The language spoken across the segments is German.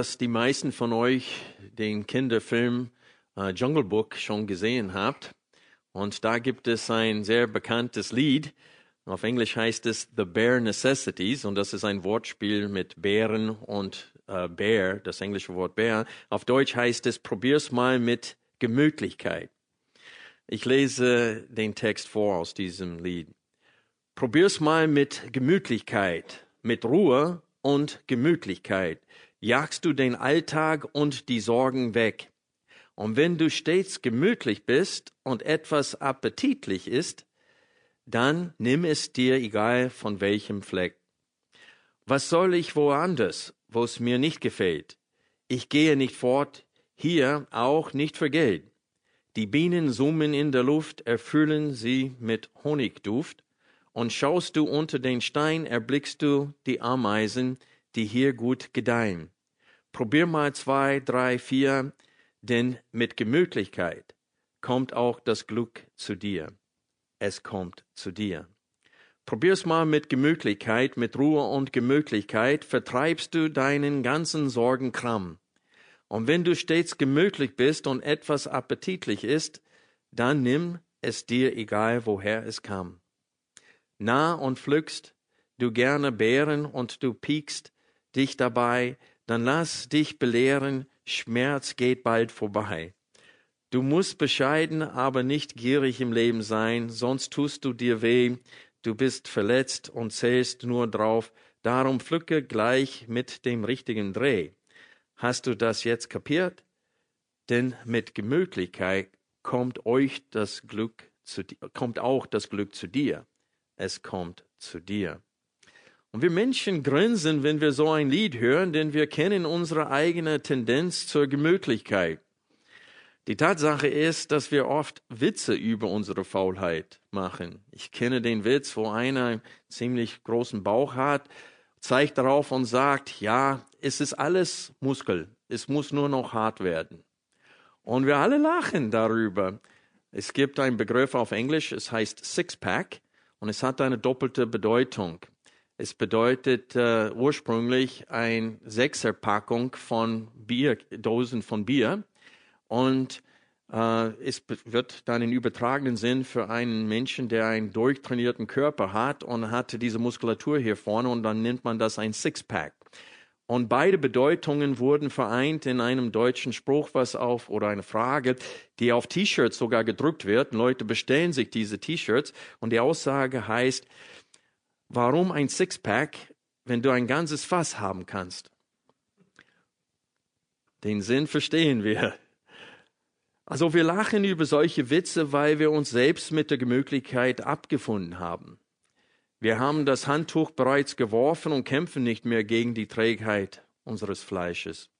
Dass die meisten von euch den Kinderfilm äh, Jungle Book schon gesehen habt. Und da gibt es ein sehr bekanntes Lied. Auf Englisch heißt es The Bare Necessities und das ist ein Wortspiel mit Bären und äh, Bear, das englische Wort Bär. Auf Deutsch heißt es Probier's mal mit Gemütlichkeit. Ich lese den Text vor aus diesem Lied. Probier's mal mit Gemütlichkeit, mit Ruhe und Gemütlichkeit jagst du den Alltag und die Sorgen weg. Und wenn du stets gemütlich bist und etwas appetitlich ist, dann nimm es dir egal von welchem Fleck. Was soll ich woanders, wo es mir nicht gefällt? Ich gehe nicht fort, hier auch nicht für Geld. Die Bienen summen in der Luft, erfüllen sie mit Honigduft, und schaust du unter den Stein, erblickst du die Ameisen, die hier gut gedeihen. Probier mal zwei, drei, vier, denn mit Gemütlichkeit kommt auch das Glück zu dir. Es kommt zu dir. Probier's mal mit Gemütlichkeit, mit Ruhe und Gemütlichkeit, vertreibst du deinen ganzen Sorgenkram. Und wenn du stets gemütlich bist und etwas appetitlich ist, dann nimm es dir egal, woher es kam. Nah und pflückst du gerne Beeren und du piekst dich dabei, dann lass dich belehren, Schmerz geht bald vorbei. Du musst bescheiden, aber nicht gierig im Leben sein, sonst tust du dir weh, du bist verletzt und zählst nur drauf, darum pflücke gleich mit dem richtigen Dreh. Hast du das jetzt kapiert? Denn mit Gemütlichkeit kommt euch das Glück zu, kommt auch das Glück zu dir. Es kommt zu dir. Und wir Menschen grinsen, wenn wir so ein Lied hören, denn wir kennen unsere eigene Tendenz zur Gemütlichkeit. Die Tatsache ist, dass wir oft Witze über unsere Faulheit machen. Ich kenne den Witz, wo einer einen ziemlich großen Bauch hat, zeigt darauf und sagt, ja, es ist alles Muskel, es muss nur noch hart werden. Und wir alle lachen darüber. Es gibt einen Begriff auf Englisch, es heißt Sixpack und es hat eine doppelte Bedeutung. Es bedeutet äh, ursprünglich eine Sechserpackung von Bier, Dosen von Bier. Und äh, es wird dann in übertragenen Sinn für einen Menschen, der einen durchtrainierten Körper hat und hat diese Muskulatur hier vorne und dann nennt man das ein Sixpack. Und beide Bedeutungen wurden vereint in einem deutschen Spruch, was auf, oder eine Frage, die auf T-Shirts sogar gedruckt wird. Leute bestellen sich diese T-Shirts und die Aussage heißt, Warum ein Sixpack, wenn du ein ganzes Fass haben kannst? Den Sinn verstehen wir. Also wir lachen über solche Witze, weil wir uns selbst mit der Gemütlichkeit abgefunden haben. Wir haben das Handtuch bereits geworfen und kämpfen nicht mehr gegen die Trägheit unseres Fleisches.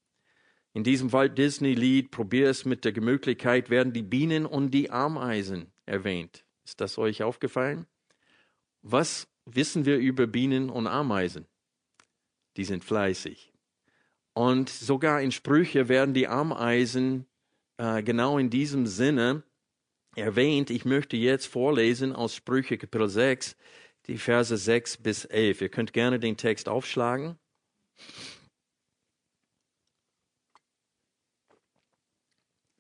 In diesem Walt Disney Lied Probier es mit der Gemütlichkeit werden die Bienen und die Ameisen erwähnt. Ist das euch aufgefallen? Was wissen wir über Bienen und Ameisen? Die sind fleißig. Und sogar in Sprüche werden die Ameisen äh, genau in diesem Sinne erwähnt. Ich möchte jetzt vorlesen aus Sprüche Kapitel 6, die Verse 6 bis 11. Ihr könnt gerne den Text aufschlagen.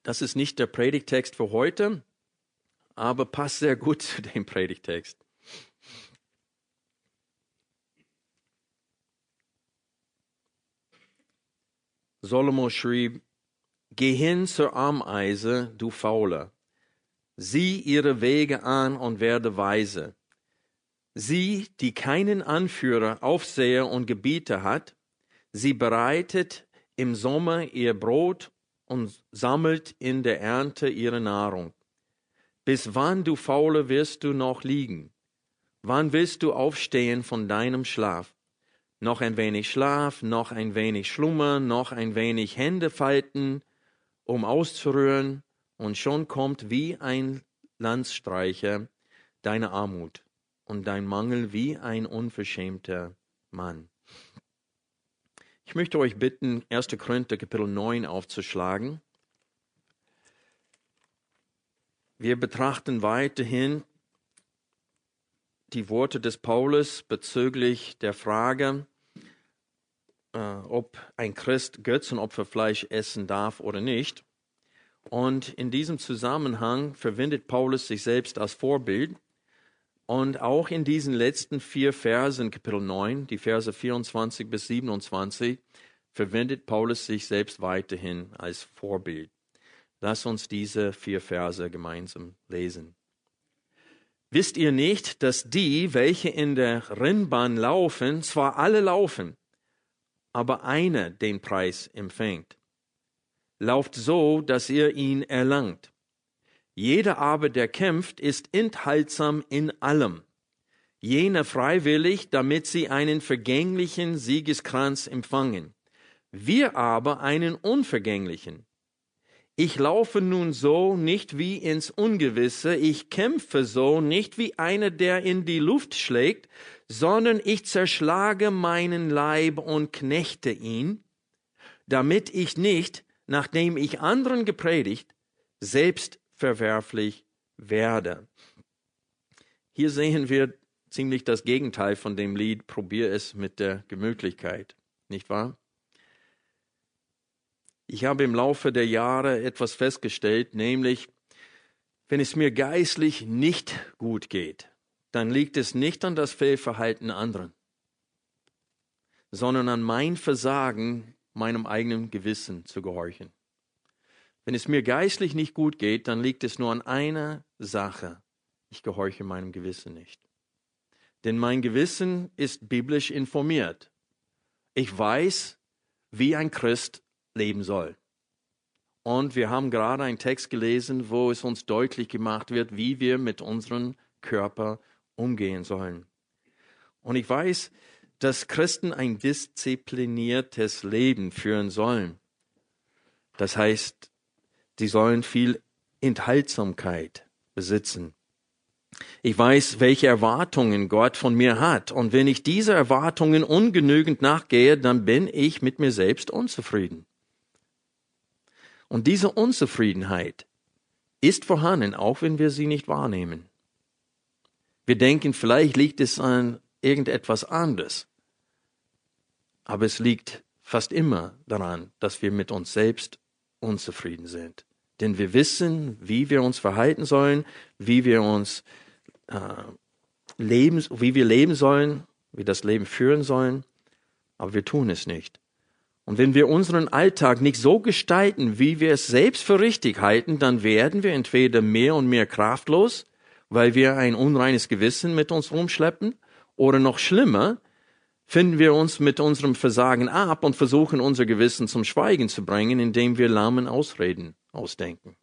Das ist nicht der Predigtext für heute, aber passt sehr gut zu dem Predigtext. Solomo schrieb, Geh hin zur Ameise, du Fauler. Sieh ihre Wege an und werde weise. Sie, die keinen Anführer, Aufseher und Gebieter hat, sie bereitet im Sommer ihr Brot und sammelt in der Ernte ihre Nahrung. Bis wann, du Faule, wirst du noch liegen? Wann willst du aufstehen von deinem Schlaf? Noch ein wenig Schlaf, noch ein wenig Schlummer, noch ein wenig Hände falten, um auszurühren, und schon kommt wie ein Landstreicher deine Armut und dein Mangel wie ein unverschämter Mann. Ich möchte euch bitten, 1. Korinther Kapitel 9 aufzuschlagen. Wir betrachten weiterhin die Worte des Paulus bezüglich der Frage, äh, ob ein Christ Götzenopferfleisch essen darf oder nicht. Und in diesem Zusammenhang verwendet Paulus sich selbst als Vorbild. Und auch in diesen letzten vier Versen, Kapitel 9, die Verse 24 bis 27, verwendet Paulus sich selbst weiterhin als Vorbild. Lass uns diese vier Verse gemeinsam lesen. Wisst ihr nicht, dass die, welche in der Rennbahn laufen, zwar alle laufen, aber einer den Preis empfängt? Lauft so, dass ihr ihn erlangt. Jeder aber, der kämpft, ist enthaltsam in allem. Jener freiwillig, damit sie einen vergänglichen Siegeskranz empfangen. Wir aber einen unvergänglichen. Ich laufe nun so nicht wie ins Ungewisse, ich kämpfe so nicht wie einer, der in die Luft schlägt, sondern ich zerschlage meinen Leib und knechte ihn, damit ich nicht, nachdem ich anderen gepredigt, selbst verwerflich werde. Hier sehen wir ziemlich das Gegenteil von dem Lied Probier es mit der Gemütlichkeit, nicht wahr? Ich habe im Laufe der Jahre etwas festgestellt, nämlich, wenn es mir geistlich nicht gut geht, dann liegt es nicht an das Fehlverhalten anderen, sondern an mein Versagen, meinem eigenen Gewissen zu gehorchen. Wenn es mir geistlich nicht gut geht, dann liegt es nur an einer Sache. Ich gehorche meinem Gewissen nicht. Denn mein Gewissen ist biblisch informiert. Ich weiß, wie ein Christ leben soll. Und wir haben gerade einen Text gelesen, wo es uns deutlich gemacht wird, wie wir mit unserem Körper umgehen sollen. Und ich weiß, dass Christen ein diszipliniertes Leben führen sollen. Das heißt, sie sollen viel Enthaltsamkeit besitzen. Ich weiß, welche Erwartungen Gott von mir hat. Und wenn ich diese Erwartungen ungenügend nachgehe, dann bin ich mit mir selbst unzufrieden. Und diese Unzufriedenheit ist vorhanden, auch wenn wir sie nicht wahrnehmen. Wir denken, vielleicht liegt es an irgendetwas anderes. Aber es liegt fast immer daran, dass wir mit uns selbst unzufrieden sind. Denn wir wissen, wie wir uns verhalten sollen, wie wir uns äh, leben, wie wir leben sollen, wie das Leben führen sollen, aber wir tun es nicht. Und wenn wir unseren Alltag nicht so gestalten, wie wir es selbst für richtig halten, dann werden wir entweder mehr und mehr kraftlos, weil wir ein unreines Gewissen mit uns rumschleppen, oder noch schlimmer, finden wir uns mit unserem Versagen ab und versuchen unser Gewissen zum Schweigen zu bringen, indem wir lahmen Ausreden ausdenken.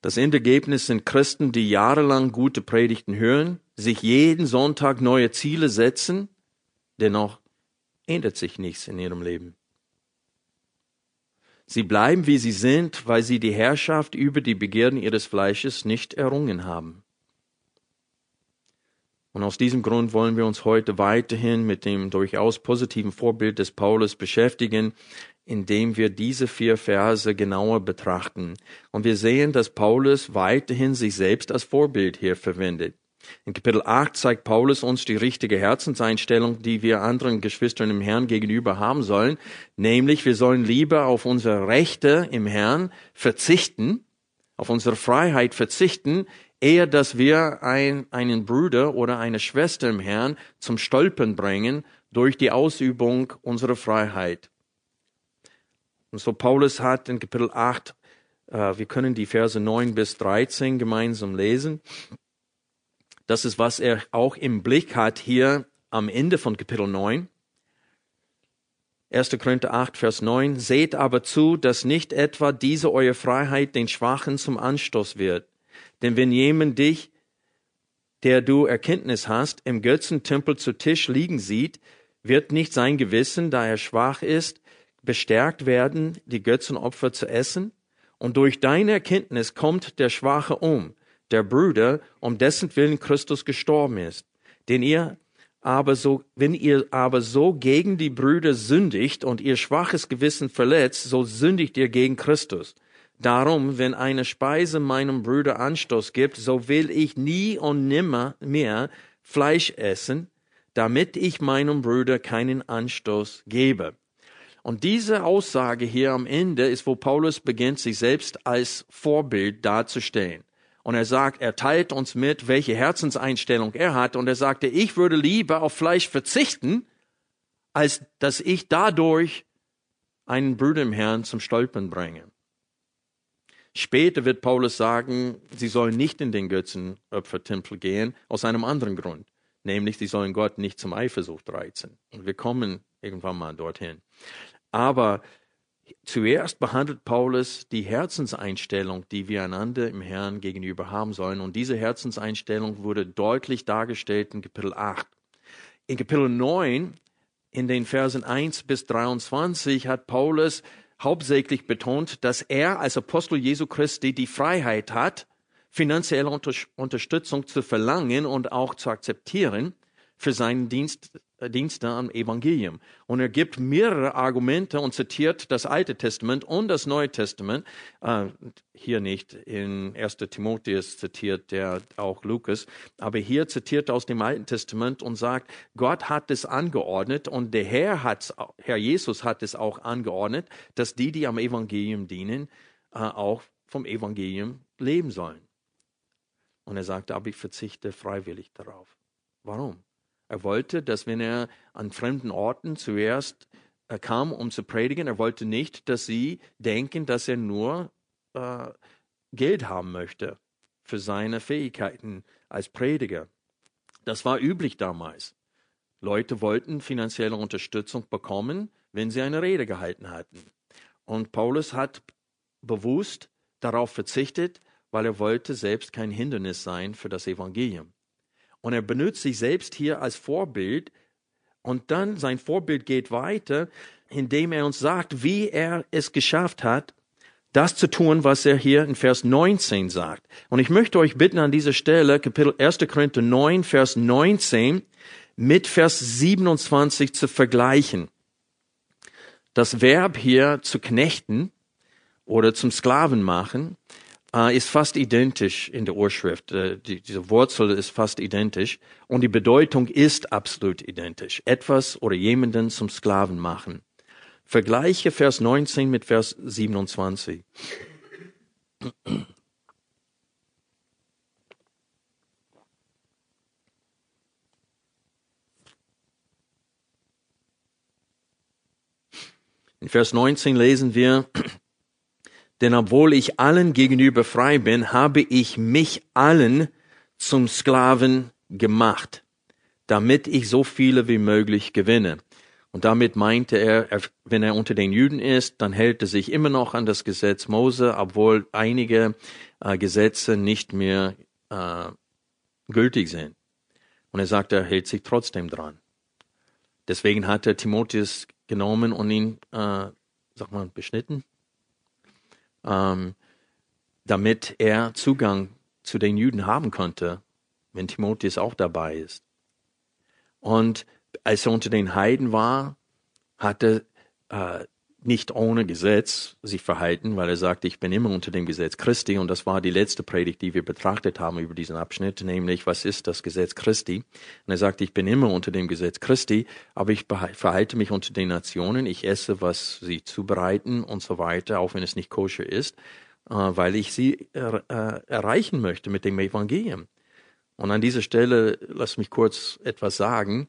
Das Endergebnis sind Christen, die jahrelang gute Predigten hören, sich jeden Sonntag neue Ziele setzen, dennoch ändert sich nichts in ihrem Leben. Sie bleiben, wie sie sind, weil sie die Herrschaft über die Begierden ihres Fleisches nicht errungen haben. Und aus diesem Grund wollen wir uns heute weiterhin mit dem durchaus positiven Vorbild des Paulus beschäftigen, indem wir diese vier Verse genauer betrachten. Und wir sehen, dass Paulus weiterhin sich selbst als Vorbild hier verwendet. In Kapitel 8 zeigt Paulus uns die richtige Herzenseinstellung, die wir anderen Geschwistern im Herrn gegenüber haben sollen, nämlich wir sollen lieber auf unsere Rechte im Herrn verzichten, auf unsere Freiheit verzichten, eher dass wir ein, einen Bruder oder eine Schwester im Herrn zum Stolpern bringen durch die Ausübung unserer Freiheit. Und so Paulus hat in Kapitel 8, äh, wir können die Verse 9 bis 13 gemeinsam lesen. Das ist, was er auch im Blick hat hier am Ende von Kapitel 9. 1. Korinther 8, Vers 9. Seht aber zu, dass nicht etwa diese eure Freiheit den Schwachen zum Anstoß wird. Denn wenn jemand dich, der du Erkenntnis hast, im Götzentempel zu Tisch liegen sieht, wird nicht sein Gewissen, da er schwach ist, bestärkt werden, die Götzenopfer zu essen? Und durch deine Erkenntnis kommt der Schwache um, der Bruder, um dessen Willen Christus gestorben ist. Den ihr aber so, wenn ihr aber so gegen die Brüder sündigt und ihr schwaches Gewissen verletzt, so sündigt ihr gegen Christus. Darum, wenn eine Speise meinem Bruder Anstoß gibt, so will ich nie und nimmer mehr Fleisch essen, damit ich meinem Bruder keinen Anstoß gebe. Und diese Aussage hier am Ende ist, wo Paulus beginnt, sich selbst als Vorbild darzustellen. Und er sagt, er teilt uns mit, welche Herzenseinstellung er hat. Und er sagte, ich würde lieber auf Fleisch verzichten, als dass ich dadurch einen Bruder im Herrn zum Stolpern bringe. Später wird Paulus sagen, sie sollen nicht in den Götzenopfertempel gehen, aus einem anderen Grund. Nämlich, sie sollen Gott nicht zum Eifersucht reizen. Und wir kommen irgendwann mal dorthin. Aber zuerst behandelt Paulus die Herzenseinstellung, die wir einander im Herrn gegenüber haben sollen. Und diese Herzenseinstellung wurde deutlich dargestellt in Kapitel 8. In Kapitel 9, in den Versen 1 bis 23, hat Paulus hauptsächlich betont, dass er als Apostel Jesu Christi die Freiheit hat, finanzielle Unterstützung zu verlangen und auch zu akzeptieren für seinen Dienst Dienste am Evangelium. Und er gibt mehrere Argumente und zitiert das Alte Testament und das Neue Testament. Äh, hier nicht, in 1. Timotheus zitiert er auch Lukas, aber hier zitiert er aus dem Alten Testament und sagt, Gott hat es angeordnet und der Herr hat, Herr Jesus hat es auch angeordnet, dass die, die am Evangelium dienen, äh, auch vom Evangelium leben sollen. Und er sagte, aber ich verzichte freiwillig darauf. Warum? Er wollte, dass wenn er an fremden Orten zuerst äh, kam, um zu predigen, er wollte nicht, dass sie denken, dass er nur äh, Geld haben möchte für seine Fähigkeiten als Prediger. Das war üblich damals. Leute wollten finanzielle Unterstützung bekommen, wenn sie eine Rede gehalten hatten. Und Paulus hat bewusst darauf verzichtet, weil er wollte selbst kein Hindernis sein für das Evangelium. Und er benutzt sich selbst hier als Vorbild. Und dann sein Vorbild geht weiter, indem er uns sagt, wie er es geschafft hat, das zu tun, was er hier in Vers 19 sagt. Und ich möchte euch bitten, an dieser Stelle, Kapitel 1. Korinther 9, Vers 19, mit Vers 27 zu vergleichen. Das Verb hier zu knechten oder zum Sklaven machen äh, ist fast identisch in der Urschrift. Äh, die, diese Wurzel ist fast identisch und die Bedeutung ist absolut identisch. Etwas oder jemanden zum Sklaven machen. Vergleiche Vers 19 mit Vers 27. In Vers 19 lesen wir, denn obwohl ich allen gegenüber frei bin, habe ich mich allen zum Sklaven gemacht, damit ich so viele wie möglich gewinne. Und damit meinte er, wenn er unter den Juden ist, dann hält er sich immer noch an das Gesetz Mose, obwohl einige äh, Gesetze nicht mehr äh, gültig sind. Und er sagt, er hält sich trotzdem dran. Deswegen hat er Timotheus genommen und ihn, äh, sag mal, beschnitten ähm, damit er Zugang zu den Juden haben konnte, wenn Timotheus auch dabei ist. Und als er unter den Heiden war, hatte äh, nicht ohne Gesetz sich verhalten, weil er sagte, ich bin immer unter dem Gesetz Christi. Und das war die letzte Predigt, die wir betrachtet haben über diesen Abschnitt, nämlich, was ist das Gesetz Christi? Und er sagte, ich bin immer unter dem Gesetz Christi, aber ich verhalte mich unter den Nationen, ich esse, was sie zubereiten und so weiter, auch wenn es nicht koscher ist, äh, weil ich sie er, äh, erreichen möchte mit dem Evangelium. Und an dieser Stelle, lass mich kurz etwas sagen.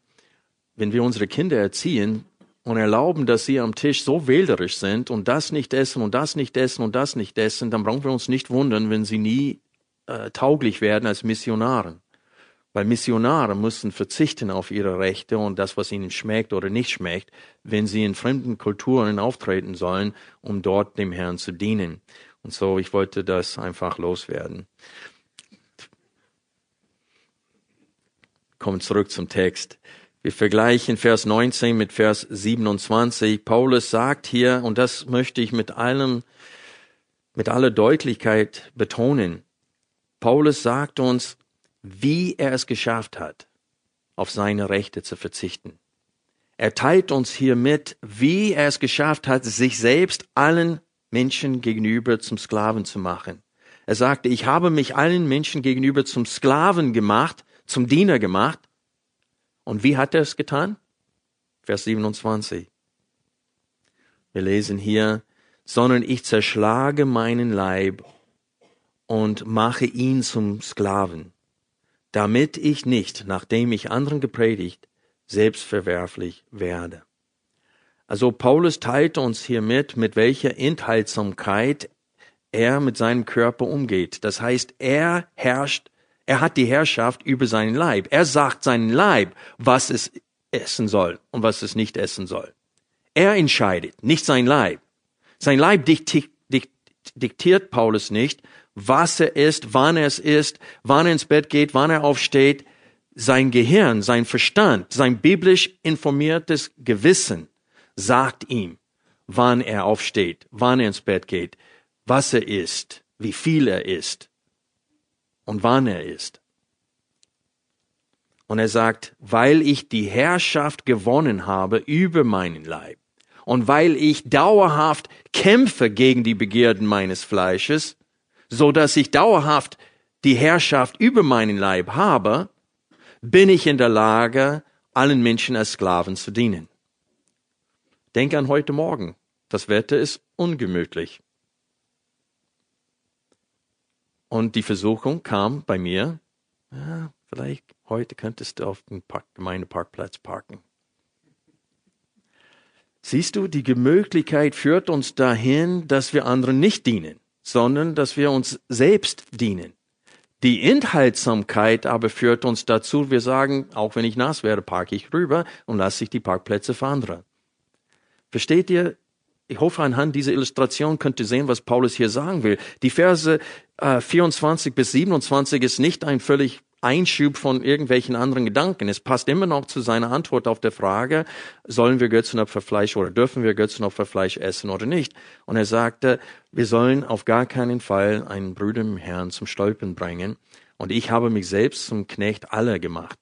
Wenn wir unsere Kinder erziehen, und erlauben, dass sie am Tisch so wählerisch sind und das nicht essen und das nicht essen und das nicht essen, dann brauchen wir uns nicht wundern, wenn sie nie äh, tauglich werden als Missionaren. Weil Missionare müssen verzichten auf ihre Rechte und das, was ihnen schmeckt oder nicht schmeckt, wenn sie in fremden Kulturen auftreten sollen, um dort dem Herrn zu dienen. Und so, ich wollte das einfach loswerden. Kommen zurück zum Text. Wir vergleichen Vers 19 mit Vers 27. Paulus sagt hier, und das möchte ich mit allem, mit aller Deutlichkeit betonen. Paulus sagt uns, wie er es geschafft hat, auf seine Rechte zu verzichten. Er teilt uns hier mit, wie er es geschafft hat, sich selbst allen Menschen gegenüber zum Sklaven zu machen. Er sagte, ich habe mich allen Menschen gegenüber zum Sklaven gemacht, zum Diener gemacht. Und wie hat er es getan? Vers 27. Wir lesen hier, sondern ich zerschlage meinen Leib und mache ihn zum Sklaven damit ich nicht, nachdem ich anderen gepredigt, selbstverwerflich werde. Also Paulus teilt uns hier mit, mit welcher Enthaltsamkeit er mit seinem Körper umgeht. Das heißt, er herrscht, er hat die Herrschaft über seinen Leib. Er sagt seinen Leib, was es essen soll und was es nicht essen soll. Er entscheidet, nicht sein Leib. Sein Leib diktiert Paulus nicht, was er ist, wann er es ist, wann er ins Bett geht, wann er aufsteht. Sein Gehirn, sein Verstand, sein biblisch informiertes Gewissen sagt ihm, wann er aufsteht, wann er ins Bett geht, was er ist, wie viel er ist und wann er ist. Und er sagt, weil ich die Herrschaft gewonnen habe über meinen Leib und weil ich dauerhaft kämpfe gegen die Begierden meines Fleisches, so dass ich dauerhaft die Herrschaft über meinen Leib habe, bin ich in der Lage, allen Menschen als Sklaven zu dienen. Denk an heute Morgen. Das Wetter ist ungemütlich. Und die Versuchung kam bei mir, ja, vielleicht heute könntest du auf dem Park, Gemeindeparkplatz parken. Siehst du, die Möglichkeit führt uns dahin, dass wir anderen nicht dienen sondern dass wir uns selbst dienen. Die Enthaltsamkeit aber führt uns dazu, wir sagen, auch wenn ich nass werde, parke ich rüber und lasse ich die Parkplätze für andere. Versteht ihr? Ich hoffe, anhand dieser Illustration könnt ihr sehen, was Paulus hier sagen will. Die Verse äh, 24 bis 27 ist nicht ein völlig Einschub von irgendwelchen anderen Gedanken. Es passt immer noch zu seiner Antwort auf der Frage, sollen wir Götzenopferfleisch oder dürfen wir Götzenopferfleisch essen oder nicht? Und er sagte, wir sollen auf gar keinen Fall einen Bruder im Herrn zum Stolpern bringen. Und ich habe mich selbst zum Knecht aller gemacht.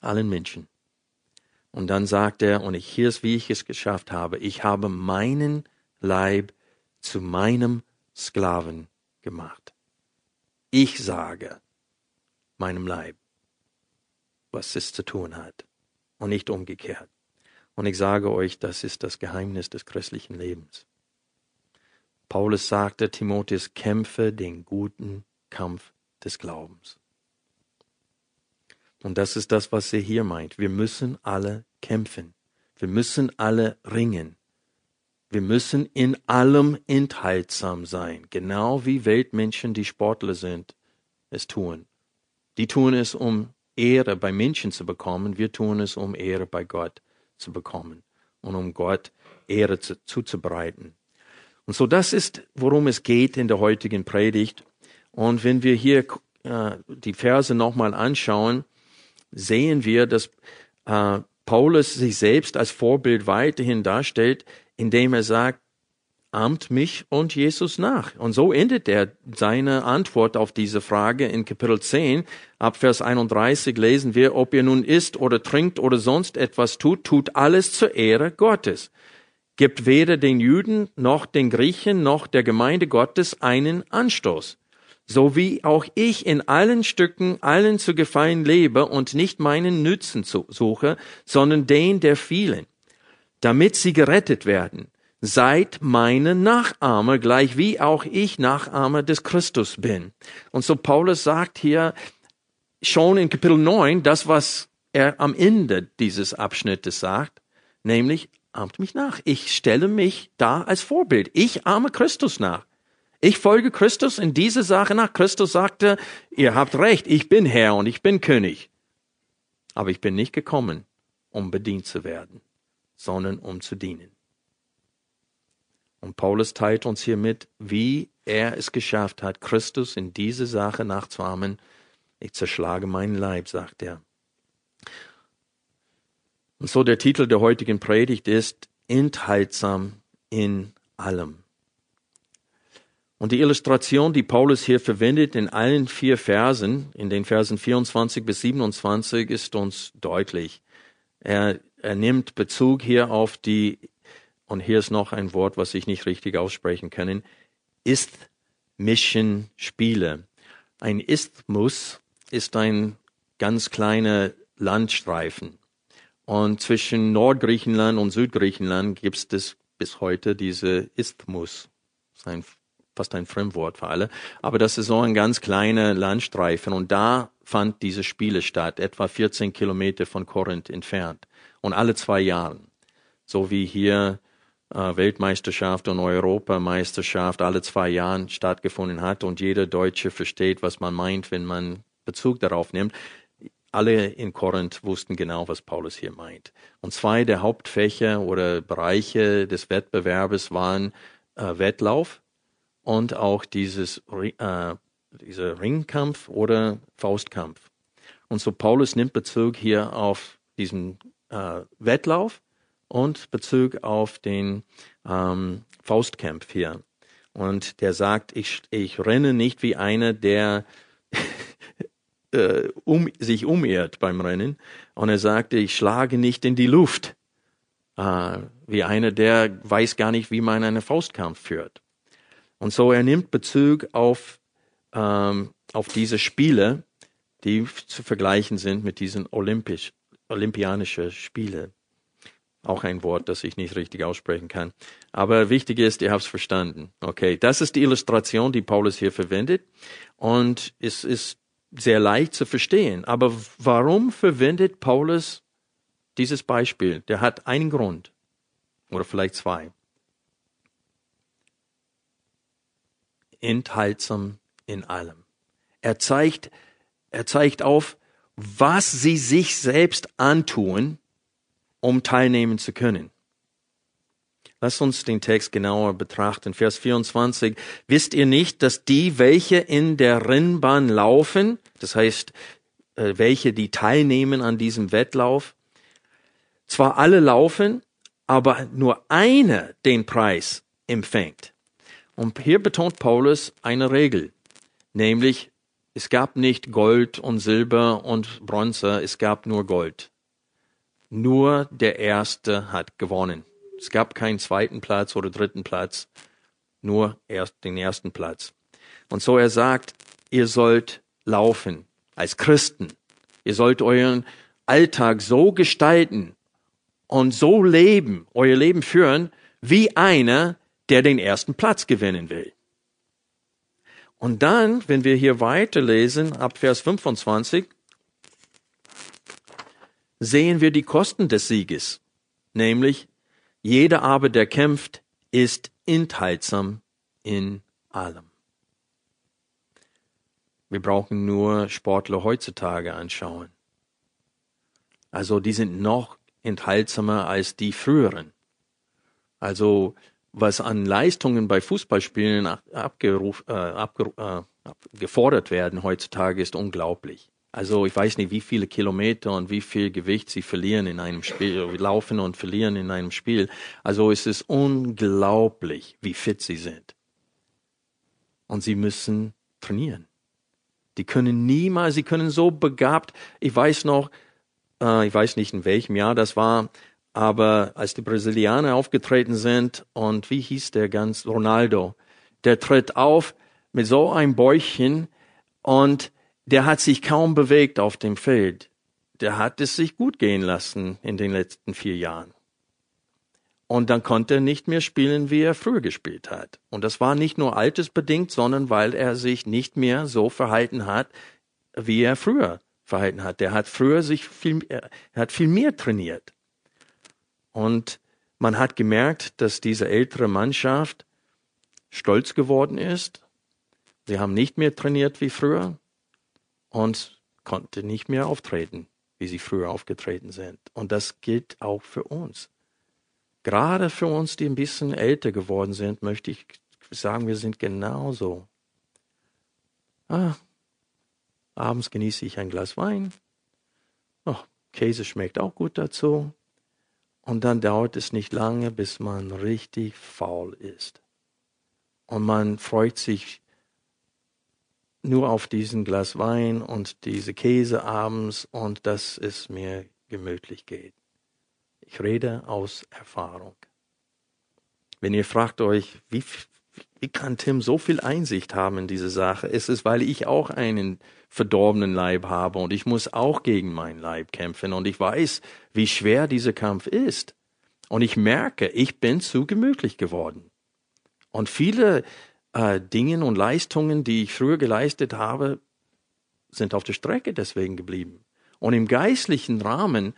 Allen Menschen. Und dann sagt er, und ich, hier ist, wie ich es geschafft habe, ich habe meinen Leib zu meinem Sklaven gemacht. Ich sage, meinem Leib, was es zu tun hat und nicht umgekehrt. Und ich sage euch, das ist das Geheimnis des christlichen Lebens. Paulus sagte Timotheus, kämpfe den guten Kampf des Glaubens. Und das ist das, was er hier meint. Wir müssen alle kämpfen. Wir müssen alle ringen. Wir müssen in allem enthaltsam sein, genau wie Weltmenschen, die Sportler sind, es tun. Die tun es, um Ehre bei Menschen zu bekommen. Wir tun es, um Ehre bei Gott zu bekommen und um Gott Ehre zu, zuzubereiten. Und so das ist, worum es geht in der heutigen Predigt. Und wenn wir hier äh, die Verse nochmal anschauen, sehen wir, dass äh, Paulus sich selbst als Vorbild weiterhin darstellt, indem er sagt, ahmt mich und Jesus nach. Und so endet er seine Antwort auf diese Frage in Kapitel 10. Ab Vers 31 lesen wir, ob ihr nun isst oder trinkt oder sonst etwas tut, tut alles zur Ehre Gottes. Gibt weder den Juden noch den Griechen noch der Gemeinde Gottes einen Anstoß. So wie auch ich in allen Stücken allen zu gefallen lebe und nicht meinen Nützen suche, sondern den der vielen, damit sie gerettet werden seid meine Nachahmer, gleich wie auch ich Nachahmer des Christus bin. Und so Paulus sagt hier schon in Kapitel 9, das, was er am Ende dieses Abschnittes sagt, nämlich ahmt mich nach. Ich stelle mich da als Vorbild. Ich ahme Christus nach. Ich folge Christus in diese Sache nach. Christus sagte, ihr habt recht, ich bin Herr und ich bin König. Aber ich bin nicht gekommen, um bedient zu werden, sondern um zu dienen. Und Paulus teilt uns hier mit, wie er es geschafft hat, Christus in diese Sache nachzuahmen. Ich zerschlage meinen Leib, sagt er. Und so der Titel der heutigen Predigt ist Enthaltsam in allem. Und die Illustration, die Paulus hier verwendet in allen vier Versen, in den Versen 24 bis 27, ist uns deutlich. Er, er nimmt Bezug hier auf die, und hier ist noch ein Wort, was ich nicht richtig aussprechen kann, Isthmischen Spiele. Ein Isthmus ist ein ganz kleiner Landstreifen. Und zwischen Nordgriechenland und Südgriechenland gibt es bis heute diese Isthmus. Das ist ein, fast ein Fremdwort für alle. Aber das ist so ein ganz kleiner Landstreifen. Und da fand diese Spiele statt, etwa 14 Kilometer von Korinth entfernt. Und alle zwei Jahre. So wie hier äh, Weltmeisterschaft und Europameisterschaft alle zwei Jahren stattgefunden hat und jeder Deutsche versteht, was man meint, wenn man Bezug darauf nimmt alle in Korinth wussten genau, was Paulus hier meint. Und zwei der Hauptfächer oder Bereiche des Wettbewerbes waren äh, Wettlauf und auch dieses äh, dieser Ringkampf oder Faustkampf. Und so Paulus nimmt Bezug hier auf diesen äh, Wettlauf und Bezug auf den ähm, Faustkampf hier. Und der sagt, ich, ich renne nicht wie einer, der äh, um, sich umehrt beim Rennen. Und er sagte, ich schlage nicht in die Luft. Äh, wie einer, der weiß gar nicht, wie man einen Faustkampf führt. Und so er nimmt Bezug auf, ähm, auf diese Spiele, die zu vergleichen sind mit diesen olympisch, olympianischen Spiele. Auch ein Wort, das ich nicht richtig aussprechen kann. Aber wichtig ist, ihr habt es verstanden. Okay, das ist die Illustration, die Paulus hier verwendet. Und es ist sehr leicht zu verstehen. Aber warum verwendet Paulus dieses Beispiel? Der hat einen Grund oder vielleicht zwei. Enthaltsam in allem. Er zeigt, er zeigt auf, was sie sich selbst antun, um teilnehmen zu können. Lass uns den Text genauer betrachten. Vers 24. Wisst ihr nicht, dass die, welche in der Rennbahn laufen, das heißt, äh, welche die teilnehmen an diesem Wettlauf, zwar alle laufen, aber nur eine den Preis empfängt. Und hier betont Paulus eine Regel, nämlich es gab nicht Gold und Silber und Bronze, es gab nur Gold. Nur der Erste hat gewonnen. Es gab keinen zweiten Platz oder dritten Platz, nur erst den ersten Platz. Und so er sagt, ihr sollt laufen als Christen. Ihr sollt euren Alltag so gestalten und so leben, euer Leben führen, wie einer, der den ersten Platz gewinnen will. Und dann, wenn wir hier weiterlesen, ab Vers 25, sehen wir die Kosten des Sieges, nämlich jeder aber, der kämpft, ist enthaltsam in allem. Wir brauchen nur Sportler heutzutage anschauen. Also die sind noch enthaltsamer als die früheren. Also was an Leistungen bei Fußballspielen abgeruf, äh, abger, äh, gefordert werden heutzutage ist unglaublich. Also ich weiß nicht, wie viele Kilometer und wie viel Gewicht sie verlieren in einem Spiel, laufen und verlieren in einem Spiel. Also es ist unglaublich, wie fit sie sind. Und sie müssen trainieren. Die können niemals, sie können so begabt, ich weiß noch, äh, ich weiß nicht in welchem Jahr das war, aber als die Brasilianer aufgetreten sind und wie hieß der ganz, Ronaldo, der tritt auf mit so einem Bäuchchen und der hat sich kaum bewegt auf dem Feld. Der hat es sich gut gehen lassen in den letzten vier Jahren. Und dann konnte er nicht mehr spielen, wie er früher gespielt hat. Und das war nicht nur altersbedingt, sondern weil er sich nicht mehr so verhalten hat, wie er früher verhalten hat. Der hat früher sich viel, er hat viel mehr trainiert. Und man hat gemerkt, dass diese ältere Mannschaft stolz geworden ist. Sie haben nicht mehr trainiert wie früher und konnte nicht mehr auftreten, wie sie früher aufgetreten sind. Und das gilt auch für uns. Gerade für uns, die ein bisschen älter geworden sind, möchte ich sagen, wir sind genauso. Ah, abends genieße ich ein Glas Wein. Oh, Käse schmeckt auch gut dazu. Und dann dauert es nicht lange, bis man richtig faul ist. Und man freut sich nur auf diesen Glas Wein und diese Käse abends und dass es mir gemütlich geht. Ich rede aus Erfahrung. Wenn ihr fragt euch, wie, wie kann Tim so viel Einsicht haben in diese Sache? Es ist, weil ich auch einen verdorbenen Leib habe und ich muss auch gegen meinen Leib kämpfen und ich weiß, wie schwer dieser Kampf ist. Und ich merke, ich bin zu gemütlich geworden. Und viele äh, Dinge und Leistungen, die ich früher geleistet habe, sind auf der Strecke deswegen geblieben. Und im geistlichen Rahmen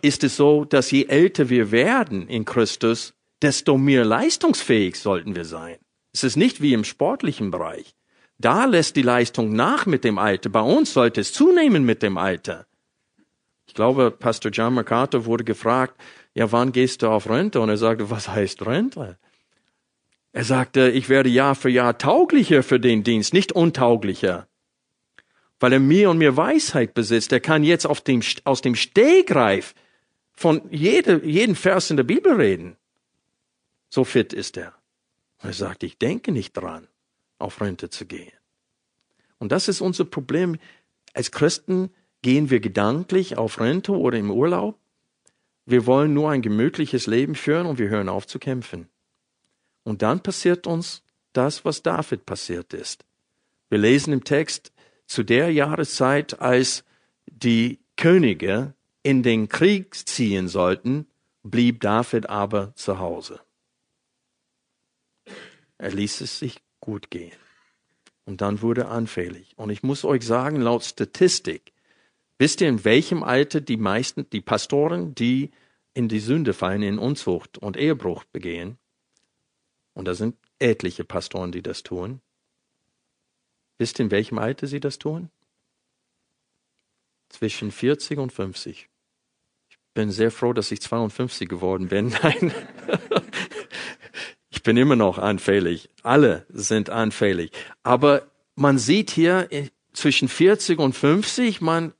ist es so, dass je älter wir werden in Christus, desto mehr leistungsfähig sollten wir sein. Es ist nicht wie im sportlichen Bereich. Da lässt die Leistung nach mit dem Alter. Bei uns sollte es zunehmen mit dem Alter. Ich glaube, Pastor John MacArthur wurde gefragt, ja, wann gehst du auf Rente? Und er sagte, was heißt Rente? Er sagte, ich werde Jahr für Jahr tauglicher für den Dienst, nicht untauglicher. Weil er mir und mir Weisheit besitzt. Er kann jetzt dem, aus dem Stegreif von jede, jeden Vers in der Bibel reden. So fit ist er. Er sagt, ich denke nicht dran, auf Rente zu gehen. Und das ist unser Problem. Als Christen gehen wir gedanklich auf Rente oder im Urlaub. Wir wollen nur ein gemütliches Leben führen und wir hören auf zu kämpfen. Und dann passiert uns das, was David passiert ist. Wir lesen im Text, zu der Jahreszeit, als die Könige in den Krieg ziehen sollten, blieb David aber zu Hause. Er ließ es sich gut gehen. Und dann wurde anfällig. Und ich muss euch sagen, laut Statistik, wisst ihr, in welchem Alter die meisten, die Pastoren, die in die Sünde fallen, in Unzucht und Ehebruch begehen, und da sind etliche Pastoren, die das tun. Wisst ihr, in welchem Alter sie das tun? Zwischen 40 und 50. Ich bin sehr froh, dass ich 52 geworden bin. Nein. Ich bin immer noch anfällig. Alle sind anfällig. Aber man sieht hier äh, zwischen 40 und 50, man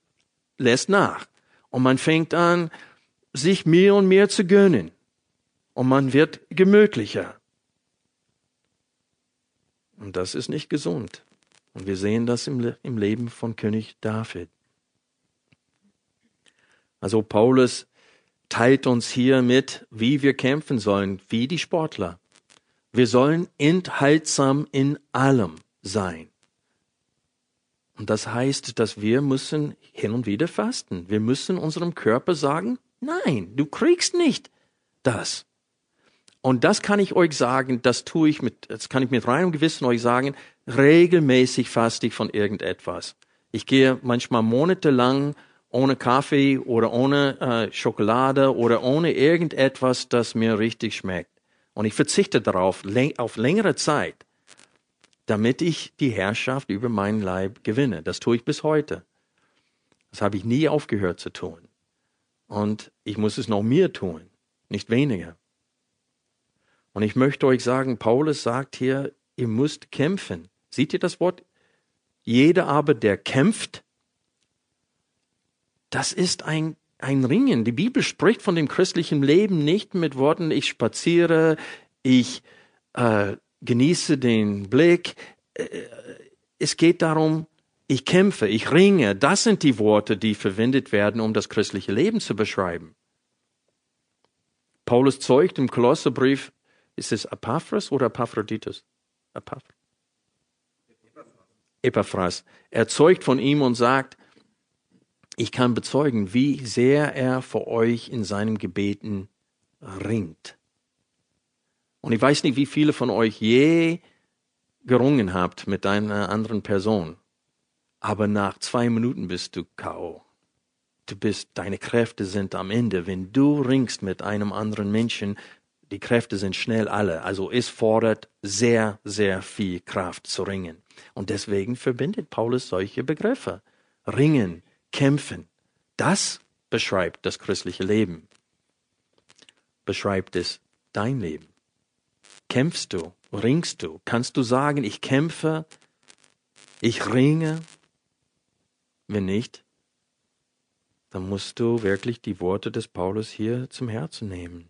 lässt nach. Und man fängt an, sich mehr und mehr zu gönnen. Und man wird gemütlicher. Und das ist nicht gesund. Und wir sehen das im, im Leben von König David. Also Paulus teilt uns hier mit, wie wir kämpfen sollen, wie die Sportler. Wir sollen enthaltsam in allem sein. Und das heißt, dass wir müssen hin und wieder fasten. Wir müssen unserem Körper sagen, nein, du kriegst nicht das. Und das kann ich euch sagen, das tue ich mit, das kann ich mit reinem Gewissen euch sagen, regelmäßig faste ich von irgendetwas. Ich gehe manchmal monatelang ohne Kaffee oder ohne äh, Schokolade oder ohne irgendetwas, das mir richtig schmeckt. Und ich verzichte darauf auf längere Zeit, damit ich die Herrschaft über meinen Leib gewinne. Das tue ich bis heute. Das habe ich nie aufgehört zu tun. Und ich muss es noch mehr tun, nicht weniger. Und ich möchte euch sagen, Paulus sagt hier, ihr müsst kämpfen. Seht ihr das Wort? Jeder aber, der kämpft, das ist ein, ein Ringen. Die Bibel spricht von dem christlichen Leben nicht mit Worten, ich spaziere, ich äh, genieße den Blick. Äh, es geht darum, ich kämpfe, ich ringe. Das sind die Worte, die verwendet werden, um das christliche Leben zu beschreiben. Paulus zeugt im Kolosserbrief ist es Epaphras oder Epaphroditus? Epaphras. Epaphras. Er zeugt von ihm und sagt, ich kann bezeugen, wie sehr er vor euch in seinem Gebeten ringt. Und ich weiß nicht, wie viele von euch je gerungen habt mit einer anderen Person, aber nach zwei Minuten bist du K.O. du bist, deine Kräfte sind am Ende. Wenn du ringst mit einem anderen Menschen, die Kräfte sind schnell alle. Also es fordert sehr, sehr viel Kraft zu ringen. Und deswegen verbindet Paulus solche Begriffe. Ringen, kämpfen. Das beschreibt das christliche Leben. Beschreibt es dein Leben. Kämpfst du? Ringst du? Kannst du sagen, ich kämpfe? Ich ringe? Wenn nicht, dann musst du wirklich die Worte des Paulus hier zum Herzen nehmen.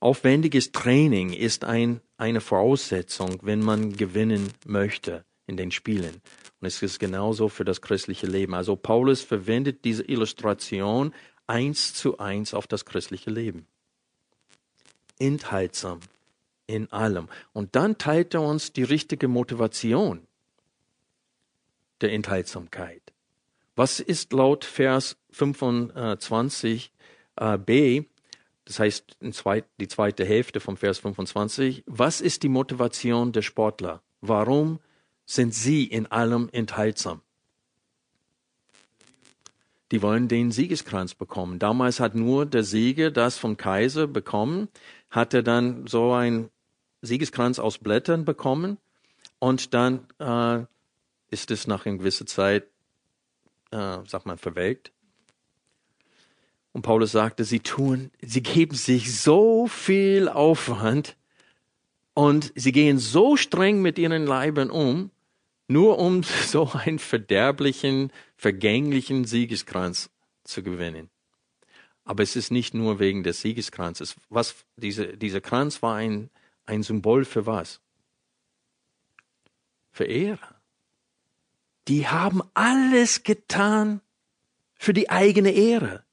Aufwendiges Training ist ein, eine Voraussetzung, wenn man gewinnen möchte in den Spielen. Und es ist genauso für das christliche Leben. Also Paulus verwendet diese Illustration eins zu eins auf das christliche Leben. Enthaltsam in allem. Und dann teilt er uns die richtige Motivation der Enthaltsamkeit. Was ist laut Vers 25b, äh, das heißt die zweite Hälfte vom Vers 25, was ist die Motivation der Sportler? Warum sind sie in allem enthaltsam? Die wollen den Siegeskranz bekommen. Damals hat nur der Sieger das vom Kaiser bekommen, hat er dann so ein Siegeskranz aus Blättern bekommen und dann äh, ist es nach einer gewissen Zeit äh, sagt man, verwelkt. Und Paulus sagte, sie tun, sie geben sich so viel Aufwand und sie gehen so streng mit ihren Leibern um, nur um so einen verderblichen, vergänglichen Siegeskranz zu gewinnen. Aber es ist nicht nur wegen des Siegeskranzes. Was, diese, dieser Kranz war ein, ein Symbol für was? Für Ehre die haben alles getan für die eigene Ehre.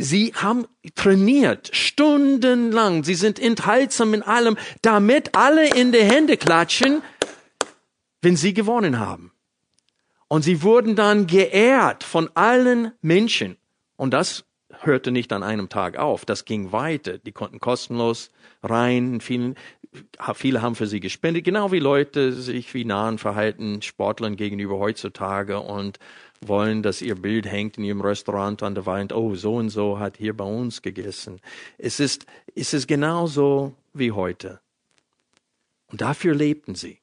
Sie haben trainiert, stundenlang. Sie sind enthaltsam in allem, damit alle in die Hände klatschen, wenn sie gewonnen haben. Und sie wurden dann geehrt von allen Menschen. Und das hörte nicht an einem Tag auf. Das ging weiter. Die konnten kostenlos rein. Vielen, viele haben für sie gespendet, genau wie Leute sich wie nahen verhalten, Sportlern gegenüber heutzutage und wollen, dass ihr Bild hängt in ihrem Restaurant an der Wand. Oh, so und so hat hier bei uns gegessen. Es ist, es ist genauso wie heute. Und dafür lebten sie.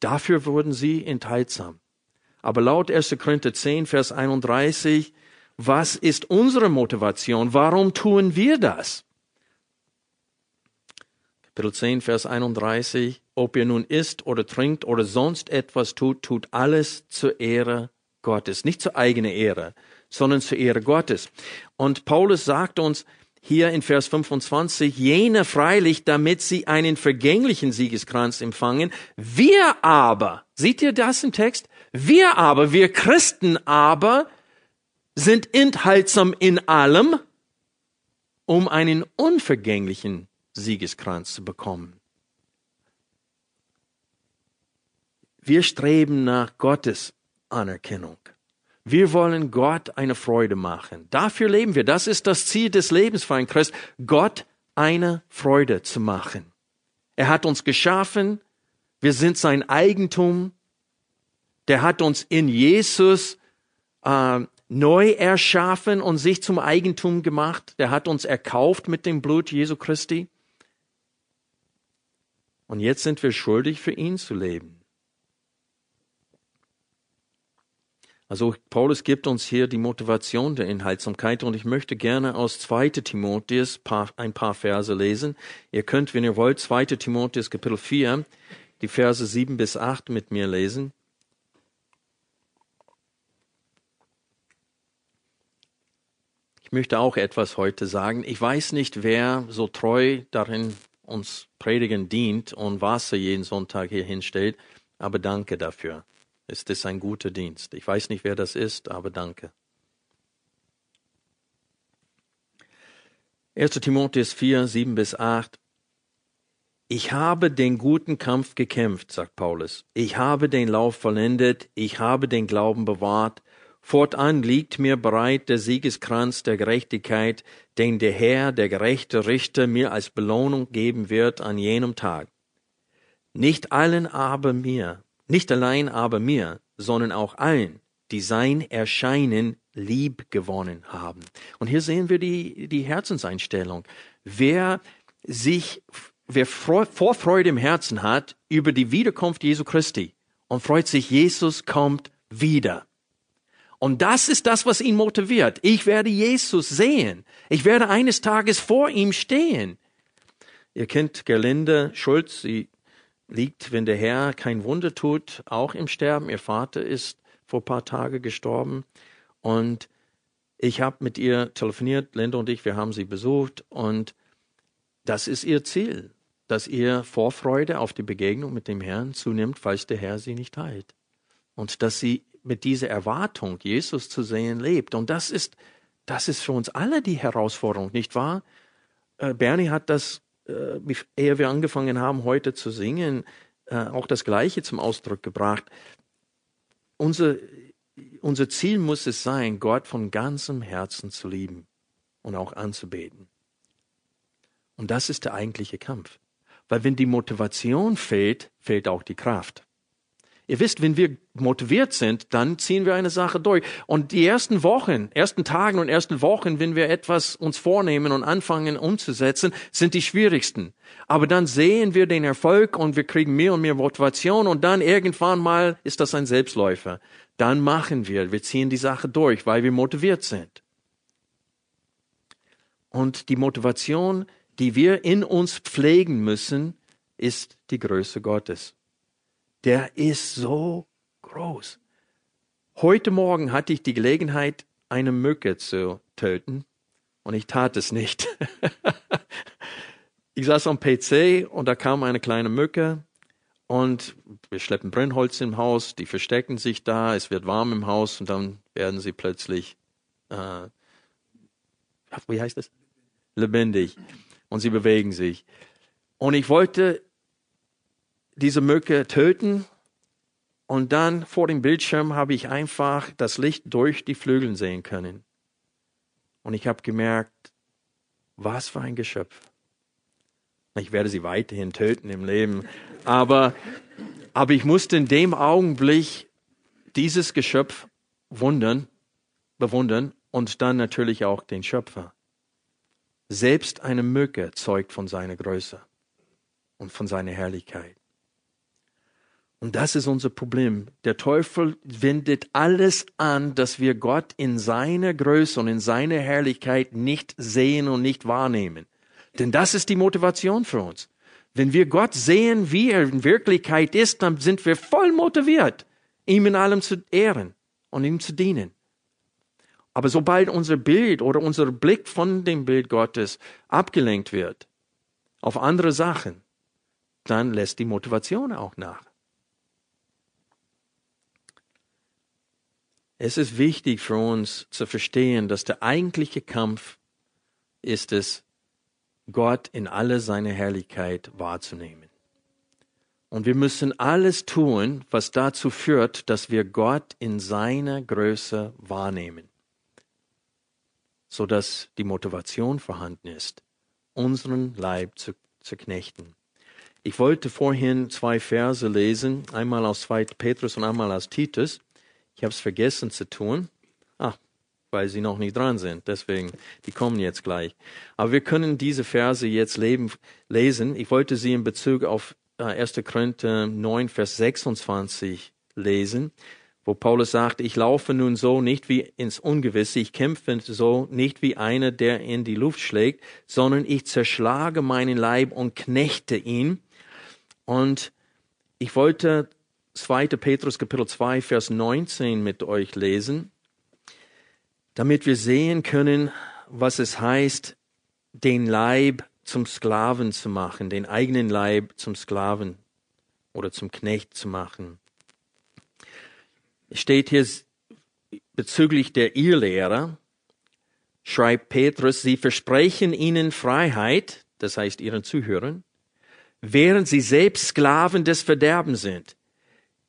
Dafür wurden sie enthaltsam. Aber laut 1. Korinther 10, Vers 31, was ist unsere Motivation? Warum tun wir das? Kapitel 10, Vers 31, ob ihr nun isst oder trinkt oder sonst etwas tut, tut alles zur Ehre Gottes. Nicht zur eigenen Ehre, sondern zur Ehre Gottes. Und Paulus sagt uns hier in Vers 25, jene freilich, damit sie einen vergänglichen Siegeskranz empfangen. Wir aber, seht ihr das im Text? Wir aber, wir Christen aber, sind enthaltsam in allem, um einen unvergänglichen Siegeskranz zu bekommen. Wir streben nach Gottes Anerkennung. Wir wollen Gott eine Freude machen. Dafür leben wir. Das ist das Ziel des Lebens für einen Christ, Gott eine Freude zu machen. Er hat uns geschaffen. Wir sind sein Eigentum. Der hat uns in Jesus äh, neu erschaffen und sich zum Eigentum gemacht. Der hat uns erkauft mit dem Blut Jesu Christi. Und jetzt sind wir schuldig, für ihn zu leben. Also Paulus gibt uns hier die Motivation der Enthaltsamkeit und ich möchte gerne aus 2. Timotheus ein paar Verse lesen. Ihr könnt, wenn ihr wollt, 2. Timotheus Kapitel 4, die Verse 7 bis 8 mit mir lesen. Ich möchte auch etwas heute sagen. Ich weiß nicht, wer so treu darin uns Predigen dient und Wasser jeden Sonntag hier hinstellt, aber danke dafür. Es ist ein guter Dienst. Ich weiß nicht, wer das ist, aber danke. 1. Timotheus 4, 7 bis 8. Ich habe den guten Kampf gekämpft, sagt Paulus. Ich habe den Lauf vollendet. Ich habe den Glauben bewahrt. Fortan liegt mir bereit der Siegeskranz der Gerechtigkeit, den der Herr, der gerechte Richter, mir als Belohnung geben wird an jenem Tag. Nicht allen aber mir, nicht allein aber mir, sondern auch allen, die sein Erscheinen lieb gewonnen haben. Und hier sehen wir die, die Herzenseinstellung. Wer sich, wer Vorfreude im Herzen hat über die Wiederkunft Jesu Christi und freut sich, Jesus kommt wieder. Und das ist das, was ihn motiviert. Ich werde Jesus sehen. Ich werde eines Tages vor ihm stehen. Ihr kennt Gerlinde Schulz. Sie liegt, wenn der Herr kein Wunder tut, auch im Sterben. Ihr Vater ist vor paar Tagen gestorben. Und ich habe mit ihr telefoniert, Linda und ich, wir haben sie besucht. Und das ist ihr Ziel, dass ihr Vorfreude auf die Begegnung mit dem Herrn zunimmt, falls der Herr sie nicht heilt. Und dass sie mit dieser Erwartung, Jesus zu sehen, lebt. Und das ist, das ist für uns alle die Herausforderung, nicht wahr? Äh, Bernie hat das, äh, ehe wir angefangen haben, heute zu singen, äh, auch das Gleiche zum Ausdruck gebracht. Unser, unser Ziel muss es sein, Gott von ganzem Herzen zu lieben und auch anzubeten. Und das ist der eigentliche Kampf. Weil wenn die Motivation fehlt, fehlt auch die Kraft. Ihr wisst, wenn wir motiviert sind, dann ziehen wir eine Sache durch. Und die ersten Wochen, ersten Tagen und ersten Wochen, wenn wir etwas uns vornehmen und anfangen umzusetzen, sind die schwierigsten. Aber dann sehen wir den Erfolg und wir kriegen mehr und mehr Motivation und dann irgendwann mal ist das ein Selbstläufer. Dann machen wir, wir ziehen die Sache durch, weil wir motiviert sind. Und die Motivation, die wir in uns pflegen müssen, ist die Größe Gottes der ist so groß. Heute Morgen hatte ich die Gelegenheit, eine Mücke zu töten und ich tat es nicht. ich saß am PC und da kam eine kleine Mücke und wir schleppen Brennholz im Haus, die verstecken sich da, es wird warm im Haus und dann werden sie plötzlich, äh, wie heißt das? Lebendig. Und sie bewegen sich. Und ich wollte diese Mücke töten und dann vor dem Bildschirm habe ich einfach das Licht durch die Flügel sehen können. Und ich habe gemerkt, was für ein Geschöpf. Ich werde sie weiterhin töten im Leben, aber, aber ich musste in dem Augenblick dieses Geschöpf wundern, bewundern und dann natürlich auch den Schöpfer. Selbst eine Mücke zeugt von seiner Größe und von seiner Herrlichkeit. Und das ist unser Problem. Der Teufel wendet alles an, dass wir Gott in seiner Größe und in seiner Herrlichkeit nicht sehen und nicht wahrnehmen. Denn das ist die Motivation für uns. Wenn wir Gott sehen, wie er in Wirklichkeit ist, dann sind wir voll motiviert, ihm in allem zu ehren und ihm zu dienen. Aber sobald unser Bild oder unser Blick von dem Bild Gottes abgelenkt wird auf andere Sachen, dann lässt die Motivation auch nach. Es ist wichtig für uns zu verstehen, dass der eigentliche Kampf ist es, Gott in alle seine Herrlichkeit wahrzunehmen. Und wir müssen alles tun, was dazu führt, dass wir Gott in seiner Größe wahrnehmen, so dass die Motivation vorhanden ist, unseren Leib zu, zu knechten. Ich wollte vorhin zwei Verse lesen, einmal aus 2. Petrus und einmal aus Titus. Ich habe es vergessen zu tun. Ah, weil sie noch nicht dran sind. Deswegen, die kommen jetzt gleich. Aber wir können diese Verse jetzt leben, lesen. Ich wollte sie in Bezug auf 1. Äh, Korinther 9, Vers 26 lesen, wo Paulus sagt, ich laufe nun so nicht wie ins Ungewisse, ich kämpfe so nicht wie einer, der in die Luft schlägt, sondern ich zerschlage meinen Leib und knechte ihn. Und ich wollte 2. Petrus Kapitel 2, Vers 19 mit euch lesen, damit wir sehen können, was es heißt, den Leib zum Sklaven zu machen, den eigenen Leib zum Sklaven oder zum Knecht zu machen. Es steht hier bezüglich der Irrlehrer, schreibt Petrus, sie versprechen ihnen Freiheit, das heißt ihren Zuhörern, während sie selbst Sklaven des Verderbens sind.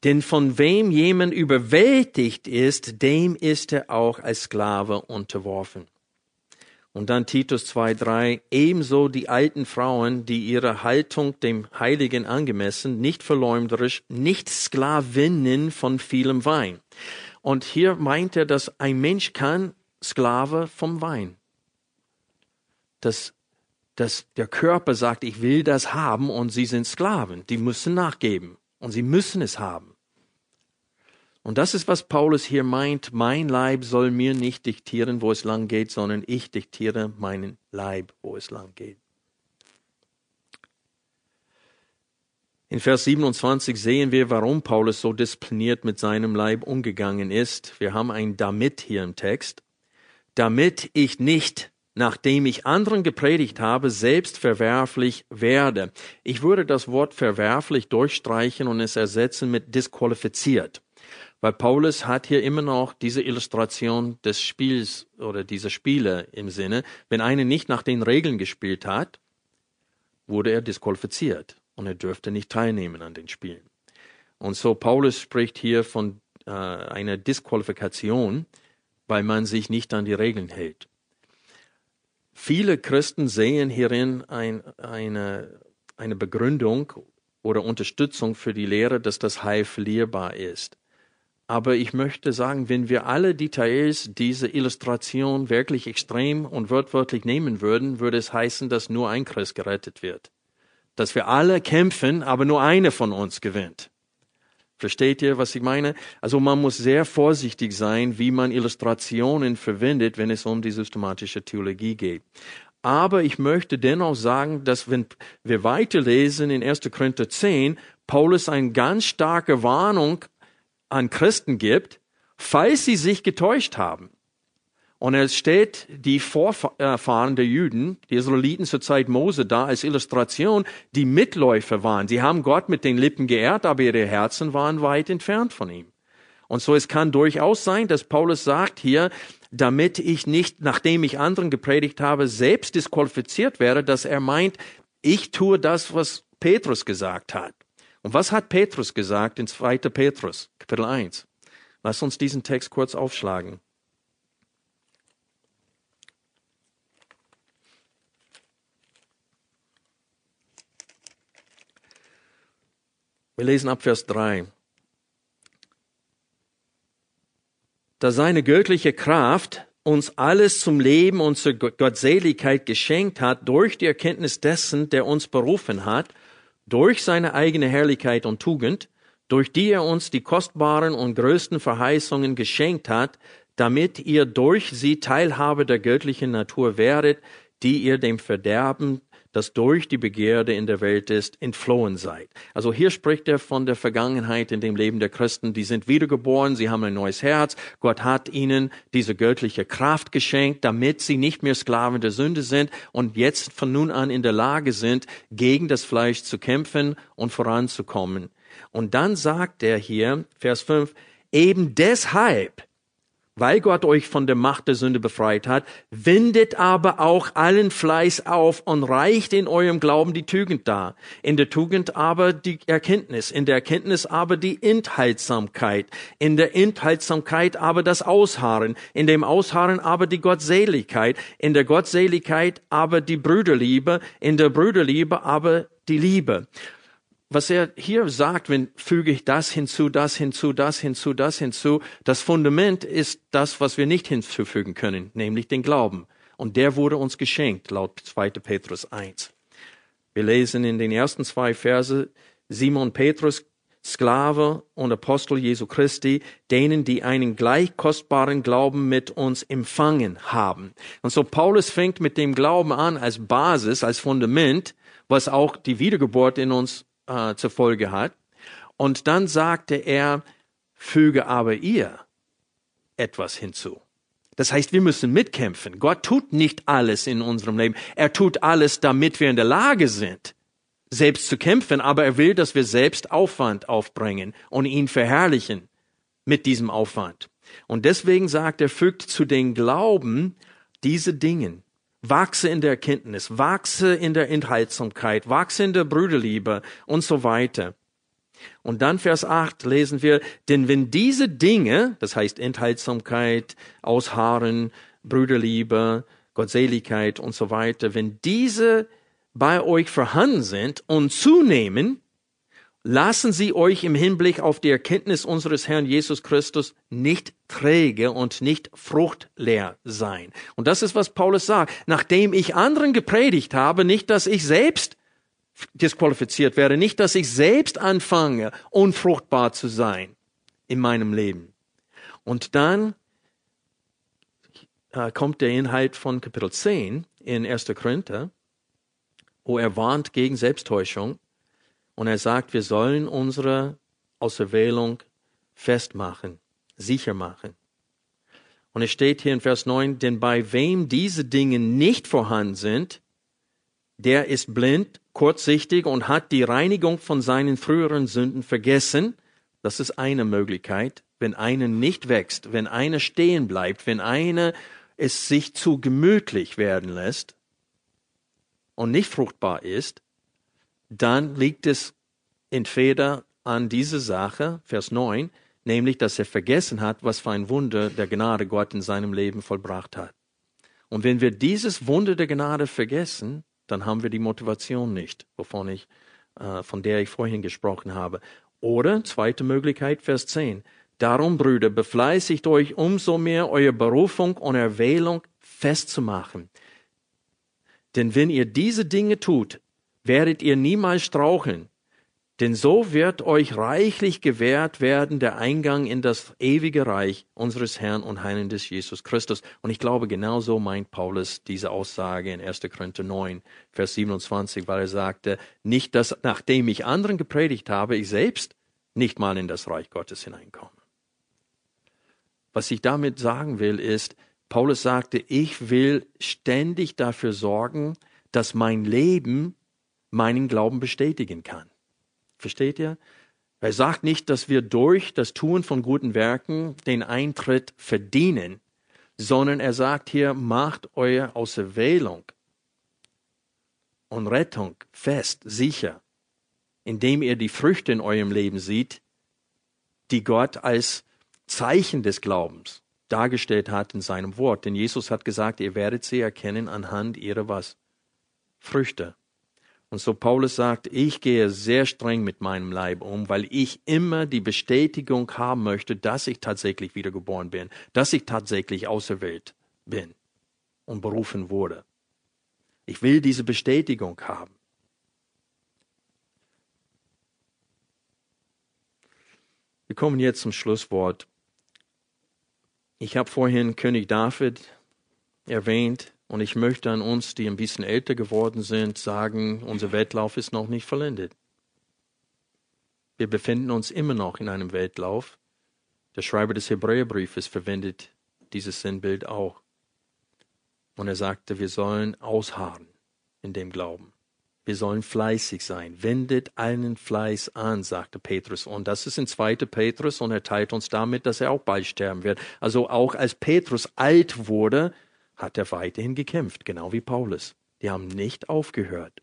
Denn von wem jemand überwältigt ist, dem ist er auch als Sklave unterworfen. Und dann Titus 2.3, ebenso die alten Frauen, die ihre Haltung dem Heiligen angemessen, nicht verleumderisch, nicht Sklavinnen von vielem Wein. Und hier meint er, dass ein Mensch kann Sklave vom Wein. Dass, dass der Körper sagt, ich will das haben und sie sind Sklaven. Die müssen nachgeben und sie müssen es haben. Und das ist, was Paulus hier meint. Mein Leib soll mir nicht diktieren, wo es lang geht, sondern ich diktiere meinen Leib, wo es lang geht. In Vers 27 sehen wir, warum Paulus so diszipliniert mit seinem Leib umgegangen ist. Wir haben ein damit hier im Text. Damit ich nicht, nachdem ich anderen gepredigt habe, selbst verwerflich werde. Ich würde das Wort verwerflich durchstreichen und es ersetzen mit disqualifiziert. Weil Paulus hat hier immer noch diese Illustration des Spiels oder dieser Spiele im Sinne. Wenn einer nicht nach den Regeln gespielt hat, wurde er disqualifiziert und er dürfte nicht teilnehmen an den Spielen. Und so Paulus spricht hier von äh, einer Disqualifikation, weil man sich nicht an die Regeln hält. Viele Christen sehen hierin ein, eine, eine Begründung oder Unterstützung für die Lehre, dass das Heil verlierbar ist. Aber ich möchte sagen, wenn wir alle Details dieser Illustration wirklich extrem und wörtwörtlich nehmen würden, würde es heißen, dass nur ein Christ gerettet wird dass wir alle kämpfen, aber nur eine von uns gewinnt. Versteht ihr, was ich meine? Also man muss sehr vorsichtig sein, wie man Illustrationen verwendet, wenn es um die systematische Theologie geht. Aber ich möchte dennoch sagen, dass wenn wir weiterlesen in 1. Korinther 10, Paulus eine ganz starke Warnung an Christen gibt, falls sie sich getäuscht haben. Und es steht die Vorfahren der Juden, die Israeliten zur Zeit Mose da als Illustration, die Mitläufer waren. Sie haben Gott mit den Lippen geehrt, aber ihre Herzen waren weit entfernt von ihm. Und so es kann durchaus sein, dass Paulus sagt hier, damit ich nicht, nachdem ich anderen gepredigt habe, selbst disqualifiziert wäre, dass er meint, ich tue das, was Petrus gesagt hat. Und was hat Petrus gesagt in 2. Petrus, Kapitel 1? Lass uns diesen Text kurz aufschlagen. Wir lesen ab Vers 3. Da seine göttliche Kraft uns alles zum Leben und zur Gottseligkeit geschenkt hat durch die Erkenntnis dessen, der uns berufen hat, durch seine eigene Herrlichkeit und Tugend, durch die er uns die kostbaren und größten Verheißungen geschenkt hat, damit ihr durch sie Teilhabe der göttlichen Natur werdet, die ihr dem Verderben das durch die Begierde in der Welt ist, entflohen seid. Also hier spricht er von der Vergangenheit in dem Leben der Christen. Die sind wiedergeboren, sie haben ein neues Herz. Gott hat ihnen diese göttliche Kraft geschenkt, damit sie nicht mehr Sklaven der Sünde sind und jetzt von nun an in der Lage sind, gegen das Fleisch zu kämpfen und voranzukommen. Und dann sagt er hier, Vers 5, eben deshalb weil Gott euch von der Macht der Sünde befreit hat, wendet aber auch allen Fleiß auf und reicht in eurem Glauben die Tugend dar. In der Tugend aber die Erkenntnis, in der Erkenntnis aber die Enthaltsamkeit, in der Enthaltsamkeit aber das Ausharren, in dem Ausharren aber die Gottseligkeit, in der Gottseligkeit aber die Brüderliebe, in der Brüderliebe aber die Liebe was er hier sagt, wenn füge ich das hinzu, das hinzu, das hinzu, das hinzu, das Fundament ist das, was wir nicht hinzufügen können, nämlich den Glauben. Und der wurde uns geschenkt, laut 2. Petrus 1. Wir lesen in den ersten zwei Verse Simon Petrus, Sklave und Apostel Jesu Christi, denen, die einen gleich kostbaren Glauben mit uns empfangen haben. Und so Paulus fängt mit dem Glauben an als Basis, als Fundament, was auch die Wiedergeburt in uns äh, zur Folge hat. Und dann sagte er, füge aber ihr etwas hinzu. Das heißt, wir müssen mitkämpfen. Gott tut nicht alles in unserem Leben. Er tut alles, damit wir in der Lage sind, selbst zu kämpfen. Aber er will, dass wir selbst Aufwand aufbringen und ihn verherrlichen mit diesem Aufwand. Und deswegen sagt er, fügt zu den Glauben diese Dingen, Wachse in der Erkenntnis, wachse in der Enthaltsamkeit, wachse in der Brüderliebe und so weiter. Und dann Vers 8 lesen wir, denn wenn diese Dinge, das heißt Enthaltsamkeit, Ausharren, Brüderliebe, Gottseligkeit und so weiter, wenn diese bei euch vorhanden sind und zunehmen, lassen Sie euch im Hinblick auf die Erkenntnis unseres Herrn Jesus Christus nicht träge und nicht fruchtleer sein. Und das ist, was Paulus sagt. Nachdem ich anderen gepredigt habe, nicht, dass ich selbst disqualifiziert werde, nicht, dass ich selbst anfange, unfruchtbar zu sein in meinem Leben. Und dann äh, kommt der Inhalt von Kapitel 10 in 1. Korinther, wo er warnt gegen Selbsttäuschung und er sagt, wir sollen unsere Auserwählung festmachen, sicher machen. Und es steht hier in Vers 9, denn bei wem diese Dinge nicht vorhanden sind, der ist blind, kurzsichtig und hat die Reinigung von seinen früheren Sünden vergessen. Das ist eine Möglichkeit. Wenn einer nicht wächst, wenn einer stehen bleibt, wenn einer es sich zu gemütlich werden lässt und nicht fruchtbar ist, dann liegt es entweder an diese Sache, Vers 9, nämlich, dass er vergessen hat, was für ein Wunder der Gnade Gott in seinem Leben vollbracht hat. Und wenn wir dieses Wunder der Gnade vergessen, dann haben wir die Motivation nicht, wovon ich, äh, von der ich vorhin gesprochen habe. Oder, zweite Möglichkeit, Vers 10, Darum, Brüder, befleißigt euch umso mehr, eure Berufung und Erwählung festzumachen. Denn wenn ihr diese Dinge tut, werdet ihr niemals straucheln. Denn so wird euch reichlich gewährt werden der Eingang in das ewige Reich unseres Herrn und Heiland des Jesus Christus. Und ich glaube, genau so meint Paulus diese Aussage in 1. Korinther 9, Vers 27, weil er sagte, nicht, dass nachdem ich anderen gepredigt habe, ich selbst nicht mal in das Reich Gottes hineinkomme. Was ich damit sagen will, ist, Paulus sagte, ich will ständig dafür sorgen, dass mein Leben meinen Glauben bestätigen kann. Versteht ihr? Er sagt nicht, dass wir durch das Tun von guten Werken den Eintritt verdienen, sondern er sagt hier, macht eure Auserwählung und Rettung fest, sicher, indem ihr die Früchte in eurem Leben seht, die Gott als Zeichen des Glaubens dargestellt hat in seinem Wort. Denn Jesus hat gesagt, ihr werdet sie erkennen anhand ihrer was? Früchte. Und so Paulus sagt, ich gehe sehr streng mit meinem Leib um, weil ich immer die Bestätigung haben möchte, dass ich tatsächlich wiedergeboren bin, dass ich tatsächlich auserwählt bin und berufen wurde. Ich will diese Bestätigung haben. Wir kommen jetzt zum Schlusswort. Ich habe vorhin König David erwähnt und ich möchte an uns, die ein bisschen älter geworden sind, sagen, unser Wettlauf ist noch nicht vollendet. Wir befinden uns immer noch in einem Wettlauf. Der Schreiber des Hebräerbriefes verwendet dieses Sinnbild auch. Und er sagte, wir sollen ausharren in dem Glauben. Wir sollen fleißig sein. Wendet allen Fleiß an, sagte Petrus. Und das ist in 2. Petrus und er teilt uns damit, dass er auch bald sterben wird. Also auch als Petrus alt wurde, hat er weiterhin gekämpft, genau wie Paulus. Die haben nicht aufgehört.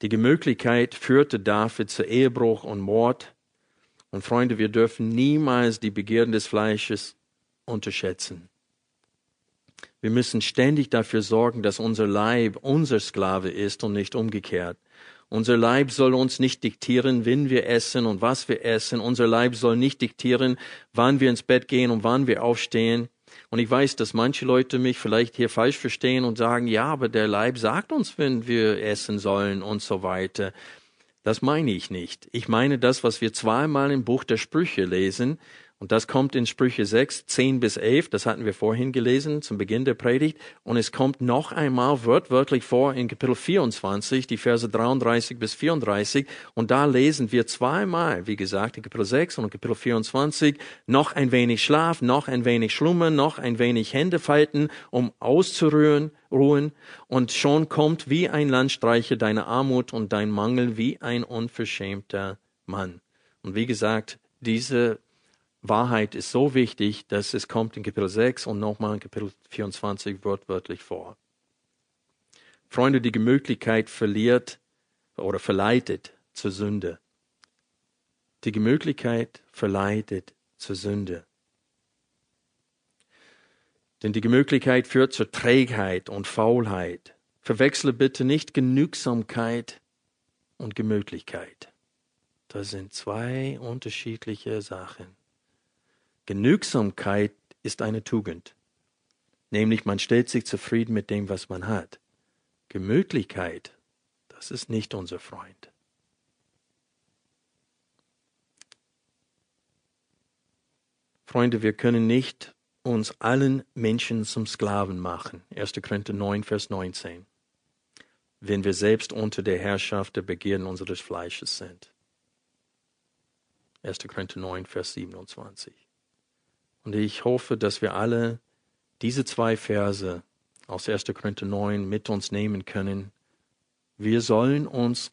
Die Gemütlichkeit führte David zu Ehebruch und Mord. Und Freunde, wir dürfen niemals die Begierden des Fleisches unterschätzen. Wir müssen ständig dafür sorgen, dass unser Leib unser Sklave ist und nicht umgekehrt. Unser Leib soll uns nicht diktieren, wenn wir essen und was wir essen. Unser Leib soll nicht diktieren, wann wir ins Bett gehen und wann wir aufstehen. Und ich weiß, dass manche Leute mich vielleicht hier falsch verstehen und sagen, ja, aber der Leib sagt uns, wenn wir essen sollen und so weiter. Das meine ich nicht. Ich meine das, was wir zweimal im Buch der Sprüche lesen, und das kommt in Sprüche 6, 10 bis 11, das hatten wir vorhin gelesen zum Beginn der Predigt. Und es kommt noch einmal wörtlich vor in Kapitel 24, die Verse 33 bis 34. Und da lesen wir zweimal, wie gesagt, in Kapitel 6 und in Kapitel 24, noch ein wenig Schlaf, noch ein wenig Schlummern, noch ein wenig Hände falten, um auszuruhen, ruhen. Und schon kommt wie ein Landstreicher deine Armut und dein Mangel wie ein unverschämter Mann. Und wie gesagt, diese Wahrheit ist so wichtig, dass es kommt in Kapitel 6 und nochmal in Kapitel 24 wortwörtlich vor. Freunde, die Gemütlichkeit verliert oder verleitet zur Sünde. Die Gemütlichkeit verleitet zur Sünde. Denn die Gemütlichkeit führt zur Trägheit und Faulheit. Verwechsle bitte nicht Genügsamkeit und Gemütlichkeit. Das sind zwei unterschiedliche Sachen. Genügsamkeit ist eine Tugend, nämlich man stellt sich zufrieden mit dem, was man hat. Gemütlichkeit, das ist nicht unser Freund. Freunde, wir können nicht uns allen Menschen zum Sklaven machen. 1. Korinther 9, Vers 19. Wenn wir selbst unter der Herrschaft der Begierden unseres Fleisches sind. 1. Korinther 9, Vers 27. Und ich hoffe, dass wir alle diese zwei Verse aus 1. Korinther 9 mit uns nehmen können. Wir sollen uns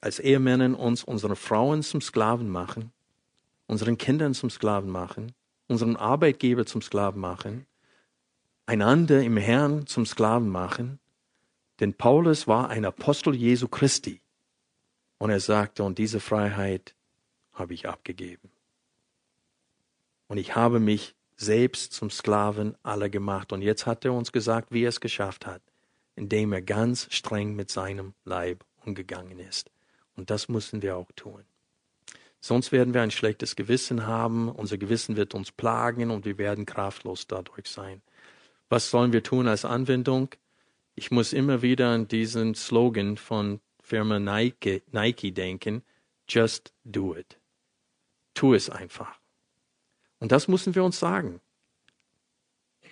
als Ehemänner uns unsere Frauen zum Sklaven machen unseren Kindern zum Sklaven machen, unseren Arbeitgeber zum Sklaven machen, einander im Herrn zum Sklaven machen. Denn Paulus war ein Apostel Jesu Christi. Und er sagte, und diese Freiheit habe ich abgegeben. Und ich habe mich selbst zum Sklaven aller gemacht. Und jetzt hat er uns gesagt, wie er es geschafft hat, indem er ganz streng mit seinem Leib umgegangen ist. Und das müssen wir auch tun. Sonst werden wir ein schlechtes Gewissen haben, unser Gewissen wird uns plagen und wir werden kraftlos dadurch sein. Was sollen wir tun als Anwendung? Ich muss immer wieder an diesen Slogan von Firma Nike, Nike denken, just do it. Tu es einfach. Und das müssen wir uns sagen.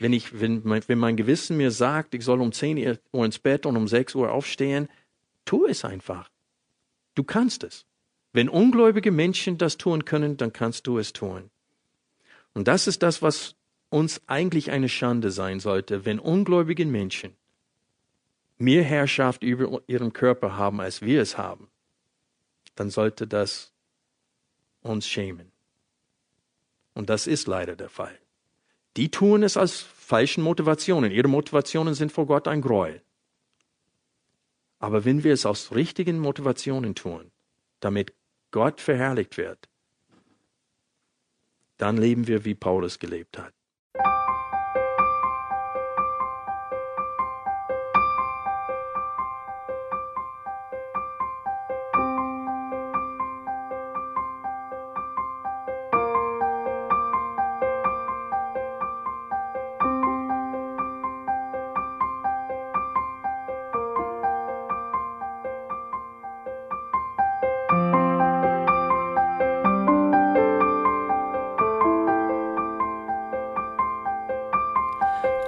Wenn, ich, wenn, mein, wenn mein Gewissen mir sagt, ich soll um 10 Uhr ins Bett und um 6 Uhr aufstehen, tu es einfach. Du kannst es. Wenn ungläubige Menschen das tun können, dann kannst du es tun. Und das ist das, was uns eigentlich eine Schande sein sollte, wenn ungläubige Menschen mehr Herrschaft über ihren Körper haben, als wir es haben, dann sollte das uns schämen. Und das ist leider der Fall. Die tun es aus falschen Motivationen. Ihre Motivationen sind vor Gott ein Gräuel. Aber wenn wir es aus richtigen Motivationen tun, damit Gott verherrlicht wird, dann leben wir, wie Paulus gelebt hat.